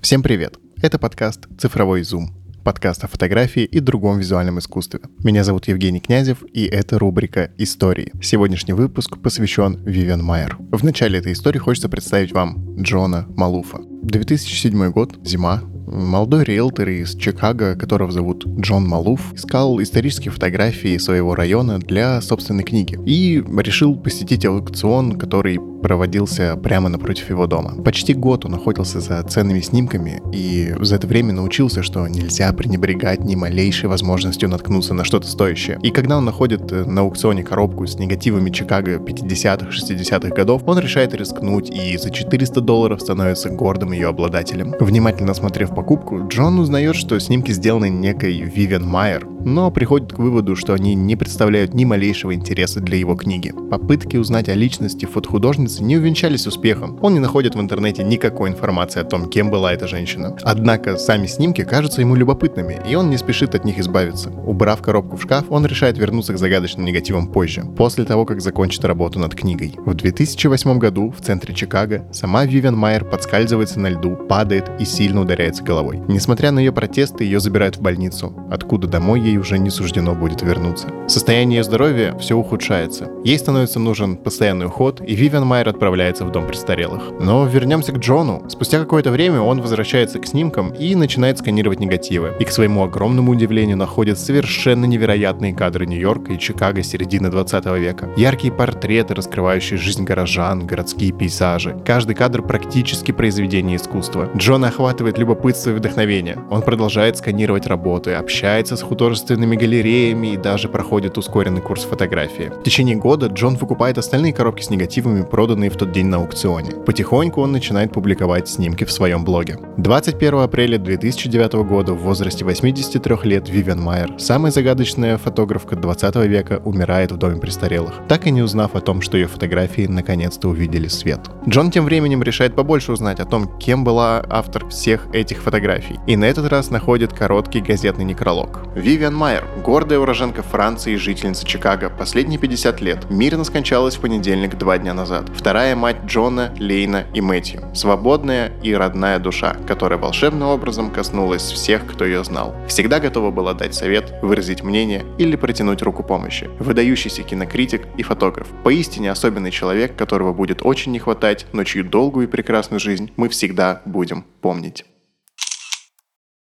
Всем привет! Это подкаст «Цифровой зум», подкаст о фотографии и другом визуальном искусстве. Меня зовут Евгений Князев, и это рубрика «Истории». Сегодняшний выпуск посвящен Вивиан Майер. В начале этой истории хочется представить вам Джона Малуфа. 2007 год, зима, Молодой риэлтор из Чикаго, которого зовут Джон Малуф, искал исторические фотографии своего района для собственной книги и решил посетить аукцион, который проводился прямо напротив его дома. Почти год он охотился за ценными снимками и за это время научился, что нельзя пренебрегать ни малейшей возможностью наткнуться на что-то стоящее. И когда он находит э, на аукционе коробку с негативами Чикаго 50-х, 60-х годов, он решает рискнуть и за 400 долларов становится гордым ее обладателем. Внимательно осмотрев покупку, Джон узнает, что снимки сделаны некой Вивиан Майер, но приходит к выводу, что они не представляют ни малейшего интереса для его книги. Попытки узнать о личности фотохудожницы не увенчались успехом. Он не находит в интернете никакой информации о том, кем была эта женщина. Однако сами снимки кажутся ему любопытными, и он не спешит от них избавиться. Убрав коробку в шкаф, он решает вернуться к загадочным негативам позже, после того, как закончит работу над книгой. В 2008 году в центре Чикаго сама Вивиан Майер подскальзывается на льду, падает и сильно ударяется головой. Несмотря на ее протесты, ее забирают в больницу, откуда домой ей ей уже не суждено будет вернуться. Состояние здоровья все ухудшается. Ей становится нужен постоянный уход, и Вивиан Майер отправляется в дом престарелых. Но вернемся к Джону. Спустя какое-то время он возвращается к снимкам и начинает сканировать негативы. И к своему огромному удивлению находит совершенно невероятные кадры Нью-Йорка и Чикаго середины 20 века. Яркие портреты, раскрывающие жизнь горожан, городские пейзажи. Каждый кадр практически произведение искусства. Джона охватывает любопытство и вдохновение. Он продолжает сканировать работы, общается с художественными художественными галереями и даже проходит ускоренный курс фотографии. В течение года Джон выкупает остальные коробки с негативами, проданные в тот день на аукционе. Потихоньку он начинает публиковать снимки в своем блоге. 21 апреля 2009 года в возрасте 83 лет Вивиан Майер, самая загадочная фотографка 20 века, умирает в доме престарелых, так и не узнав о том, что ее фотографии наконец-то увидели свет. Джон тем временем решает побольше узнать о том, кем была автор всех этих фотографий, и на этот раз находит короткий газетный некролог. Вивиан Вивиан Майер, гордая уроженка Франции и жительница Чикаго, последние 50 лет, мирно скончалась в понедельник два дня назад. Вторая мать Джона, Лейна и Мэтью. Свободная и родная душа, которая волшебным образом коснулась всех, кто ее знал. Всегда готова была дать совет, выразить мнение или протянуть руку помощи. Выдающийся кинокритик и фотограф. Поистине особенный человек, которого будет очень не хватать, но чью долгую и прекрасную жизнь мы всегда будем помнить.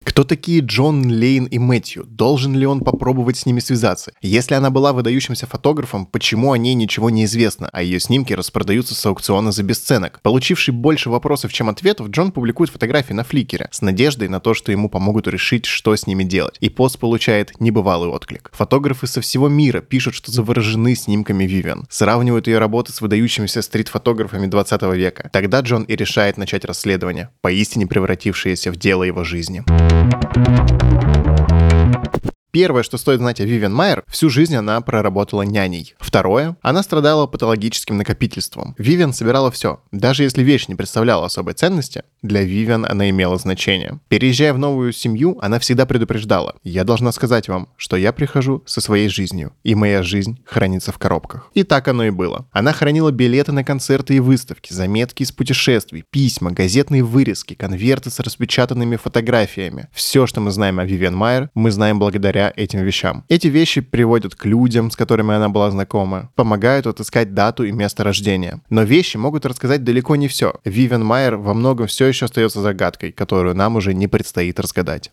Кто такие Джон, Лейн и Мэтью? Должен ли он попробовать с ними связаться? Если она была выдающимся фотографом, почему о ней ничего не известно, а ее снимки распродаются с аукциона за бесценок? Получивший больше вопросов, чем ответов, Джон публикует фотографии на фликере с надеждой на то, что ему помогут решить, что с ними делать. И пост получает небывалый отклик. Фотографы со всего мира пишут, что заворожены снимками Вивиан, сравнивают ее работы с выдающимися стрит-фотографами 20 века. Тогда Джон и решает начать расследование, поистине превратившееся в дело его жизни. どこに行くんだろう? Первое, что стоит знать о Вивиан Майер, всю жизнь она проработала няней. Второе, она страдала патологическим накопительством. Вивиан собирала все. Даже если вещь не представляла особой ценности, для Вивиан она имела значение. Переезжая в новую семью, она всегда предупреждала. Я должна сказать вам, что я прихожу со своей жизнью, и моя жизнь хранится в коробках. И так оно и было. Она хранила билеты на концерты и выставки, заметки из путешествий, письма, газетные вырезки, конверты с распечатанными фотографиями. Все, что мы знаем о Вивиан Майер, мы знаем благодаря этим вещам. Эти вещи приводят к людям, с которыми она была знакома, помогают отыскать дату и место рождения. Но вещи могут рассказать далеко не все. Вивен Майер во многом все еще остается загадкой, которую нам уже не предстоит разгадать.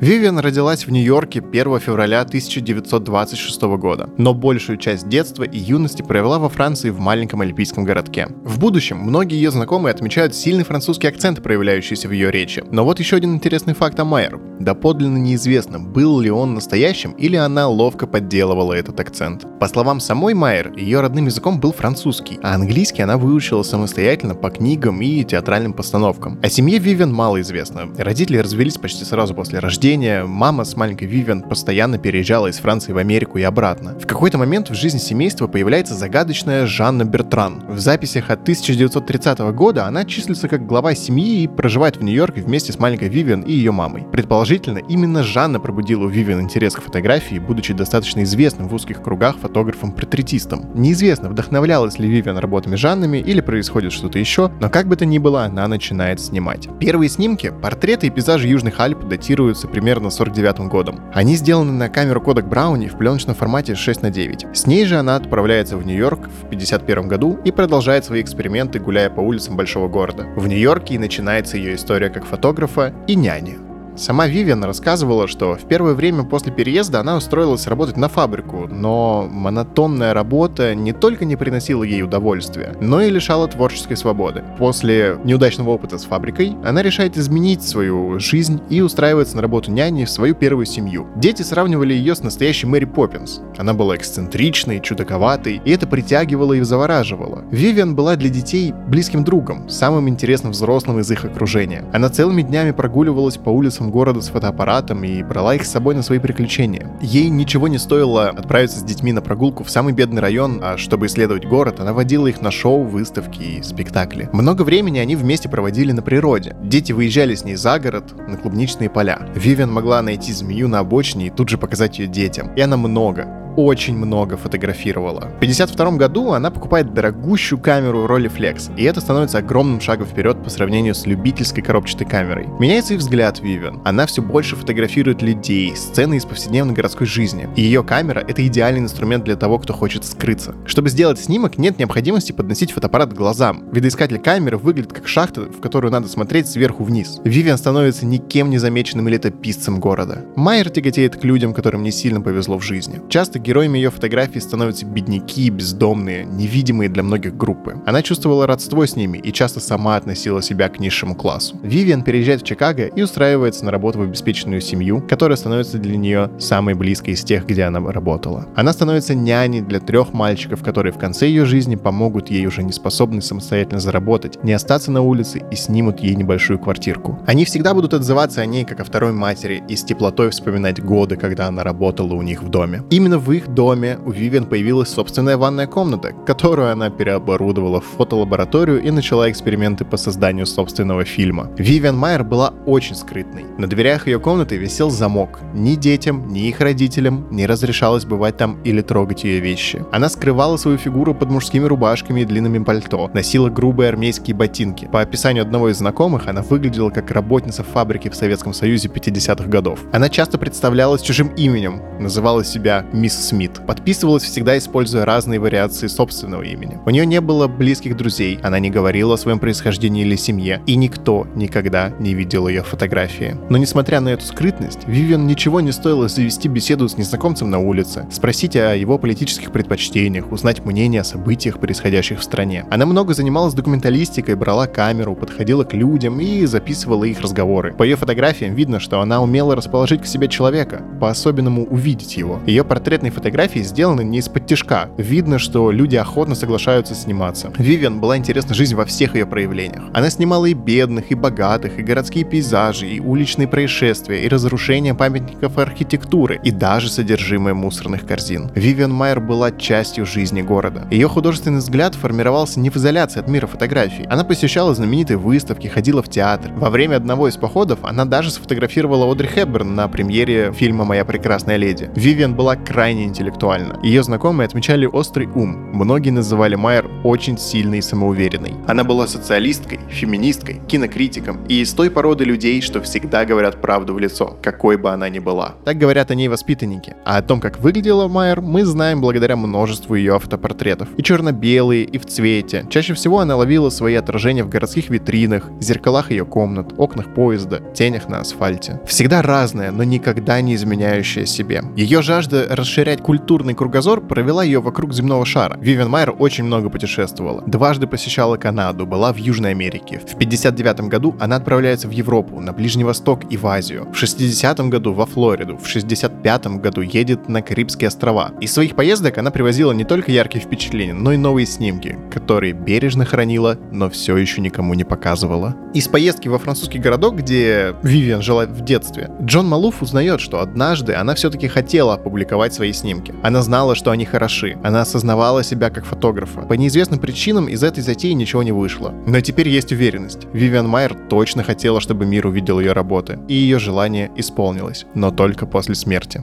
Вивиан родилась в Нью-Йорке 1 февраля 1926 года, но большую часть детства и юности провела во Франции в маленьком альпийском городке. В будущем многие ее знакомые отмечают сильный французский акцент, проявляющийся в ее речи. Но вот еще один интересный факт о Майер. Доподлинно неизвестно, был ли он настоящим или она ловко подделывала этот акцент. По словам самой Майер, ее родным языком был французский, а английский она выучила самостоятельно по книгам и театральным постановкам. О семье Вивиан мало известно. Родители развелись почти сразу после рождения рождения мама с маленькой Вивиан постоянно переезжала из Франции в Америку и обратно. В какой-то момент в жизни семейства появляется загадочная Жанна Бертран. В записях от 1930 года она числится как глава семьи и проживает в Нью-Йорке вместе с маленькой Вивиан и ее мамой. Предположительно, именно Жанна пробудила у Вивиан интерес к фотографии, будучи достаточно известным в узких кругах фотографом-портретистом. Неизвестно, вдохновлялась ли Вивиан работами Жаннами или происходит что-то еще, но как бы то ни было, она начинает снимать. Первые снимки, портреты и пейзажи Южных Альп датируются примерно 49 годом. Они сделаны на камеру Kodak Brownie в пленочном формате 6 на 9. С ней же она отправляется в Нью-Йорк в 51 году и продолжает свои эксперименты, гуляя по улицам большого города. В Нью-Йорке и начинается ее история как фотографа и няни. Сама Вивиан рассказывала, что в первое время после переезда она устроилась работать на фабрику, но монотонная работа не только не приносила ей удовольствия, но и лишала творческой свободы. После неудачного опыта с фабрикой она решает изменить свою жизнь и устраивается на работу няней в свою первую семью. Дети сравнивали ее с настоящей Мэри Поппинс. Она была эксцентричной, чудаковатой, и это притягивало и завораживало. Вивиан была для детей близким другом, самым интересным взрослым из их окружения. Она целыми днями прогуливалась по улицам улицам города с фотоаппаратом и брала их с собой на свои приключения. Ей ничего не стоило отправиться с детьми на прогулку в самый бедный район, а чтобы исследовать город, она водила их на шоу, выставки и спектакли. Много времени они вместе проводили на природе. Дети выезжали с ней за город, на клубничные поля. Вивиан могла найти змею на обочине и тут же показать ее детям. И она много, очень много фотографировала. В 1952 году она покупает дорогущую камеру Rolleiflex, и это становится огромным шагом вперед по сравнению с любительской коробчатой камерой. Меняется и взгляд Вивиан. Она все больше фотографирует людей, сцены из повседневной городской жизни. И ее камера — это идеальный инструмент для того, кто хочет скрыться. Чтобы сделать снимок, нет необходимости подносить фотоаппарат к глазам. Видоискатель камеры выглядит как шахта, в которую надо смотреть сверху вниз. Вивиан становится никем не замеченным летописцем города. Майер тяготеет к людям, которым не сильно повезло в жизни. Часто героями ее фотографий становятся бедняки, бездомные, невидимые для многих группы. Она чувствовала родство с ними и часто сама относила себя к низшему классу. Вивиан переезжает в Чикаго и устраивается на работу в обеспеченную семью, которая становится для нее самой близкой из тех, где она работала. Она становится няней для трех мальчиков, которые в конце ее жизни помогут ей уже не способной самостоятельно заработать, не остаться на улице и снимут ей небольшую квартирку. Они всегда будут отзываться о ней как о второй матери и с теплотой вспоминать годы, когда она работала у них в доме. Именно в их доме у Вивиан появилась собственная ванная комната, которую она переоборудовала в фотолабораторию и начала эксперименты по созданию собственного фильма. Вивиан Майер была очень скрытной. На дверях ее комнаты висел замок. Ни детям, ни их родителям не разрешалось бывать там или трогать ее вещи. Она скрывала свою фигуру под мужскими рубашками и длинными пальто, носила грубые армейские ботинки. По описанию одного из знакомых, она выглядела как работница фабрики в Советском Союзе 50-х годов. Она часто представлялась чужим именем, называла себя мисс Смит. Подписывалась всегда, используя разные вариации собственного имени. У нее не было близких друзей, она не говорила о своем происхождении или семье, и никто никогда не видел ее фотографии. Но несмотря на эту скрытность, Вивиан ничего не стоило завести беседу с незнакомцем на улице, спросить о его политических предпочтениях, узнать мнение о событиях, происходящих в стране. Она много занималась документалистикой, брала камеру, подходила к людям и записывала их разговоры. По ее фотографиям видно, что она умела расположить к себе человека, по-особенному увидеть его. Ее портретные фотографии сделаны не из-под тяжка. Видно, что люди охотно соглашаются сниматься. Вивиан была интересна жизнь во всех ее проявлениях. Она снимала и бедных, и богатых, и городские пейзажи, и уличные происшествия, и разрушения памятников архитектуры, и даже содержимое мусорных корзин. Вивиан Майер была частью жизни города. Ее художественный взгляд формировался не в изоляции от мира фотографий. Она посещала знаменитые выставки, ходила в театр. Во время одного из походов она даже сфотографировала Одри Хепберн на премьере фильма «Моя прекрасная леди». Вивиан была крайне интеллектуальна. Ее знакомые отмечали острый ум. Многие называли Майер очень сильной и самоуверенной. Она была социалисткой, феминисткой, кинокритиком и из той породы людей, что всегда говорят правду в лицо, какой бы она ни была. Так говорят о ней воспитанники. А о том, как выглядела Майер, мы знаем благодаря множеству ее автопортретов. И черно-белые, и в цвете. Чаще всего она ловила свои отражения в городских витринах, зеркалах ее комнат, окнах поезда, тенях на асфальте. Всегда разная, но никогда не изменяющая себе. Ее жажда расширять культурный кругозор провела ее вокруг земного шара. Вивен Майер очень много путешествовала. Дважды посещала Канаду, была в Южной Америке. В 59 году она отправляется в Европу, на Ближний Восток и в Азию. В 60 году во Флориду. В 65 году едет на Карибские острова. Из своих поездок она привозила не только яркие впечатления, но и новые снимки, которые бережно хранила, но все еще никому не показывала. Из поездки во французский городок, где Вивиан жила в детстве, Джон Малуф узнает, что однажды она все-таки хотела опубликовать свои снимки. Она знала, что они хороши. Она осознавала себя как фотографа. По неизвестным причинам из этой затеи ничего не вышло. Но теперь есть уверенность. Вивиан Майер точно хотела, чтобы мир увидел ее работы, и ее желание исполнилось, но только после смерти.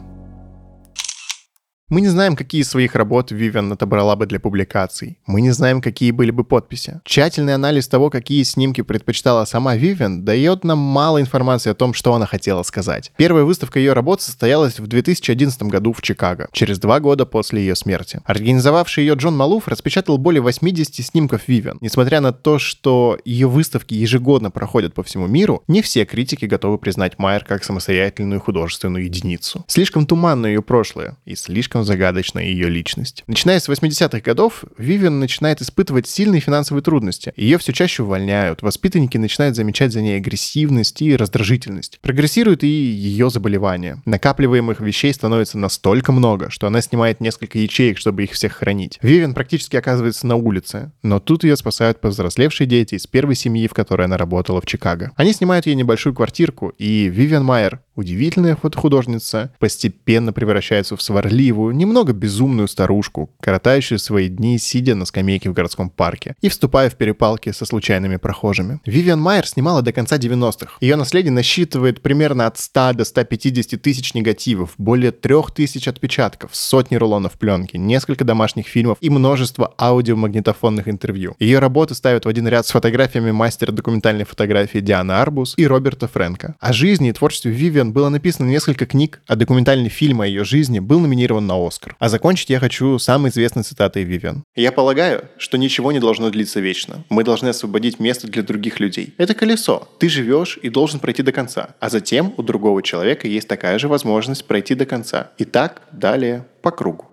Мы не знаем, какие из своих работ Вивиан отобрала бы для публикаций. Мы не знаем, какие были бы подписи. Тщательный анализ того, какие снимки предпочитала сама Вивиан, дает нам мало информации о том, что она хотела сказать. Первая выставка ее работ состоялась в 2011 году в Чикаго, через два года после ее смерти. Организовавший ее Джон Малуф распечатал более 80 снимков Вивиан. Несмотря на то, что ее выставки ежегодно проходят по всему миру, не все критики готовы признать Майер как самостоятельную художественную единицу. Слишком туманно ее прошлое и слишком слишком загадочна ее личность. Начиная с 80-х годов, Вивиан начинает испытывать сильные финансовые трудности. Ее все чаще увольняют, воспитанники начинают замечать за ней агрессивность и раздражительность. Прогрессирует и ее заболевание. Накапливаемых вещей становится настолько много, что она снимает несколько ячеек, чтобы их всех хранить. Вивиан практически оказывается на улице, но тут ее спасают повзрослевшие дети из первой семьи, в которой она работала в Чикаго. Они снимают ей небольшую квартирку, и Вивиан Майер, удивительная фотохудожница, постепенно превращается в сварливую, немного безумную старушку, коротающую свои дни, сидя на скамейке в городском парке и вступая в перепалки со случайными прохожими. Вивиан Майер снимала до конца 90-х. Ее наследие насчитывает примерно от 100 до 150 тысяч негативов, более 3000 отпечатков, сотни рулонов пленки, несколько домашних фильмов и множество аудиомагнитофонных интервью. Ее работы ставят в один ряд с фотографиями мастера документальной фотографии Дианы Арбус и Роберта Фрэнка. О жизни и творчестве Вивиан было написано несколько книг, а документальный фильм о ее жизни был номинирован на Оскар. А закончить я хочу самой известной цитатой Вивиан. «Я полагаю, что ничего не должно длиться вечно. Мы должны освободить место для других людей. Это колесо. Ты живешь и должен пройти до конца. А затем у другого человека есть такая же возможность пройти до конца. И так далее по кругу.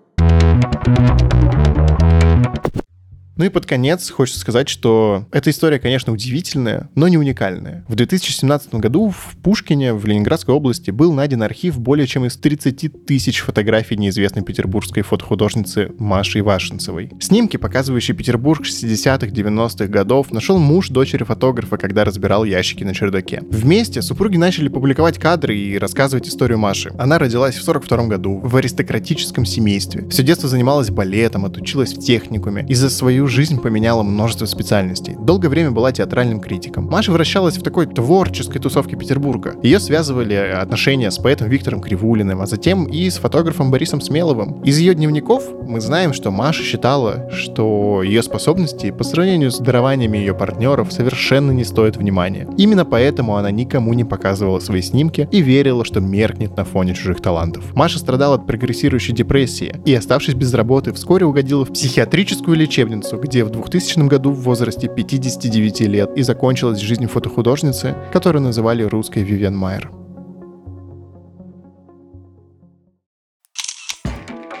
Ну и под конец хочется сказать, что эта история, конечно, удивительная, но не уникальная. В 2017 году в Пушкине, в Ленинградской области, был найден архив более чем из 30 тысяч фотографий неизвестной петербургской фотохудожницы Маши Ивашенцевой. Снимки, показывающие Петербург 60-х, 90-х годов, нашел муж дочери фотографа, когда разбирал ящики на чердаке. Вместе супруги начали публиковать кадры и рассказывать историю Маши. Она родилась в 42 году в аристократическом семействе. Все детство занималась балетом, отучилась в техникуме и за свою жизнь поменяла множество специальностей. Долгое время была театральным критиком. Маша вращалась в такой творческой тусовке Петербурга. Ее связывали отношения с поэтом Виктором Кривулиным, а затем и с фотографом Борисом Смеловым. Из ее дневников мы знаем, что Маша считала, что ее способности по сравнению с дарованиями ее партнеров совершенно не стоят внимания. Именно поэтому она никому не показывала свои снимки и верила, что меркнет на фоне чужих талантов. Маша страдала от прогрессирующей депрессии и, оставшись без работы, вскоре угодила в психиатрическую лечебницу, где в 2000 году в возрасте 59 лет и закончилась жизнь фотохудожницы, которую называли русской Вивиан Майер.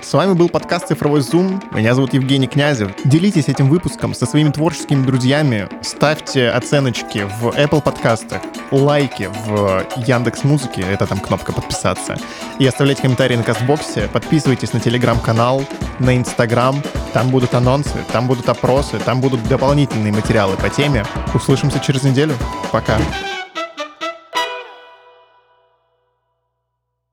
С вами был подкаст «Цифровой зум». Меня зовут Евгений Князев. Делитесь этим выпуском со своими творческими друзьями. Ставьте оценочки в Apple подкастах, лайки в Яндекс Музыке, это там кнопка подписаться. И оставляйте комментарии на Кастбоксе. Подписывайтесь на Телеграм-канал, на Инстаграм. Там будут анонсы, там будут опросы, там будут дополнительные материалы по теме. Услышимся через неделю. Пока.